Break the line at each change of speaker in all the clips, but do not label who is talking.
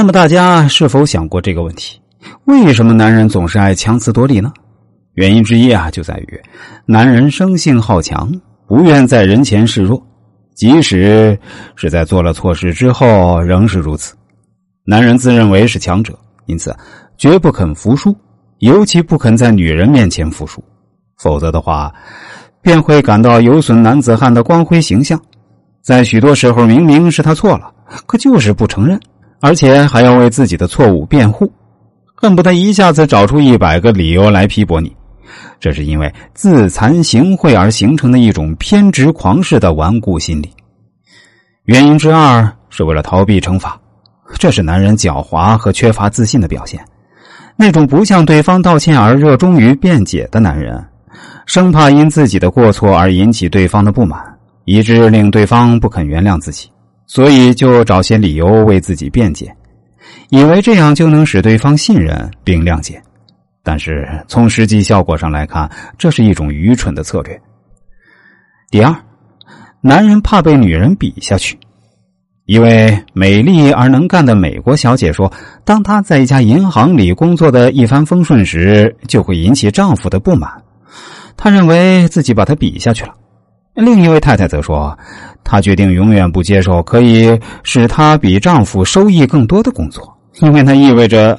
那么大家是否想过这个问题？为什么男人总是爱强词夺理呢？原因之一啊，就在于男人生性好强，不愿在人前示弱，即使是在做了错事之后，仍是如此。男人自认为是强者，因此绝不肯服输，尤其不肯在女人面前服输，否则的话，便会感到有损男子汉的光辉形象。在许多时候，明明是他错了，可就是不承认，而且还要为自己的错误辩护，恨不得一下子找出一百个理由来批驳你。这是因为自惭形秽而形成的一种偏执狂式的顽固心理。原因之二是为了逃避惩罚，这是男人狡猾和缺乏自信的表现。那种不向对方道歉而热衷于辩解的男人，生怕因自己的过错而引起对方的不满。以致令对方不肯原谅自己，所以就找些理由为自己辩解，以为这样就能使对方信任并谅解。但是从实际效果上来看，这是一种愚蠢的策略。第二，男人怕被女人比下去。一位美丽而能干的美国小姐说：“当她在一家银行里工作的一帆风顺时，就会引起丈夫的不满。她认为自己把她比下去了。”另一位太太则说：“她决定永远不接受可以使她比丈夫收益更多的工作，因为那意味着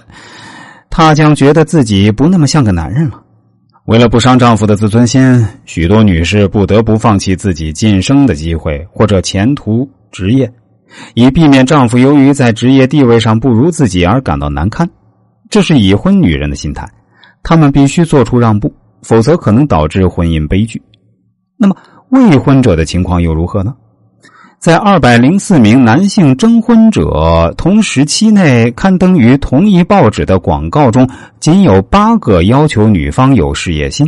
她将觉得自己不那么像个男人了。为了不伤丈夫的自尊心，许多女士不得不放弃自己晋升的机会或者前途职业，以避免丈夫由于在职业地位上不如自己而感到难堪。这是已婚女人的心态，她们必须做出让步，否则可能导致婚姻悲剧。那么。”未婚者的情况又如何呢？在二百零四名男性征婚者同时期内刊登于同一报纸的广告中，仅有八个要求女方有事业心。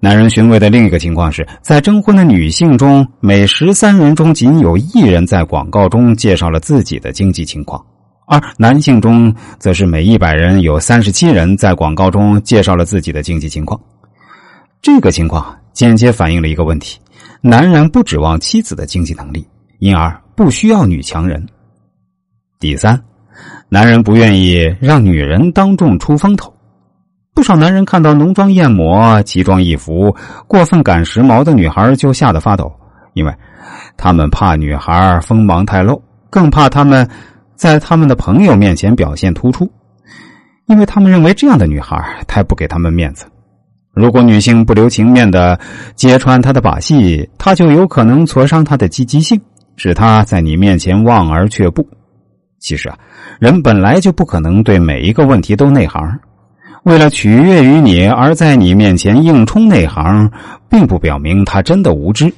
男人询问的另一个情况是在征婚的女性中，每十三人中仅有一人在广告中介绍了自己的经济情况，而男性中则是每一百人有三十七人在广告中介绍了自己的经济情况。这个情况。间接反映了一个问题：男人不指望妻子的经济能力，因而不需要女强人。第三，男人不愿意让女人当众出风头。不少男人看到浓妆艳抹、奇装异服、过分赶时髦的女孩就吓得发抖，因为他们怕女孩锋芒太露，更怕他们在他们的朋友面前表现突出，因为他们认为这样的女孩太不给他们面子。如果女性不留情面的揭穿他的把戏，他就有可能挫伤他的积极性，使他在你面前望而却步。其实啊，人本来就不可能对每一个问题都内行。为了取悦于你而在你面前硬充内行，并不表明他真的无知。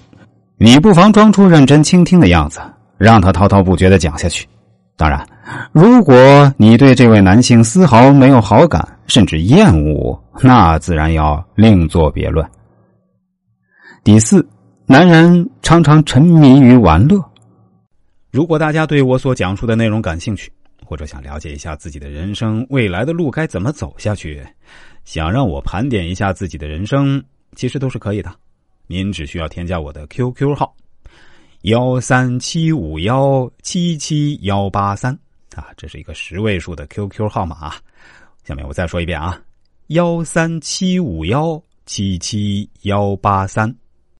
你不妨装出认真倾听的样子，让他滔滔不绝的讲下去。当然，如果你对这位男性丝毫没有好感，甚至厌恶，那自然要另作别论。第四，男人常常沉迷于玩乐。如果大家对我所讲述的内容感兴趣，或者想了解一下自己的人生未来的路该怎么走下去，想让我盘点一下自己的人生，其实都是可以的。您只需要添加我的 QQ 号。幺三七五幺七七幺八三啊，这是一个十位数的 QQ 号码。下面我再说一遍啊，幺三七五幺七七幺八三。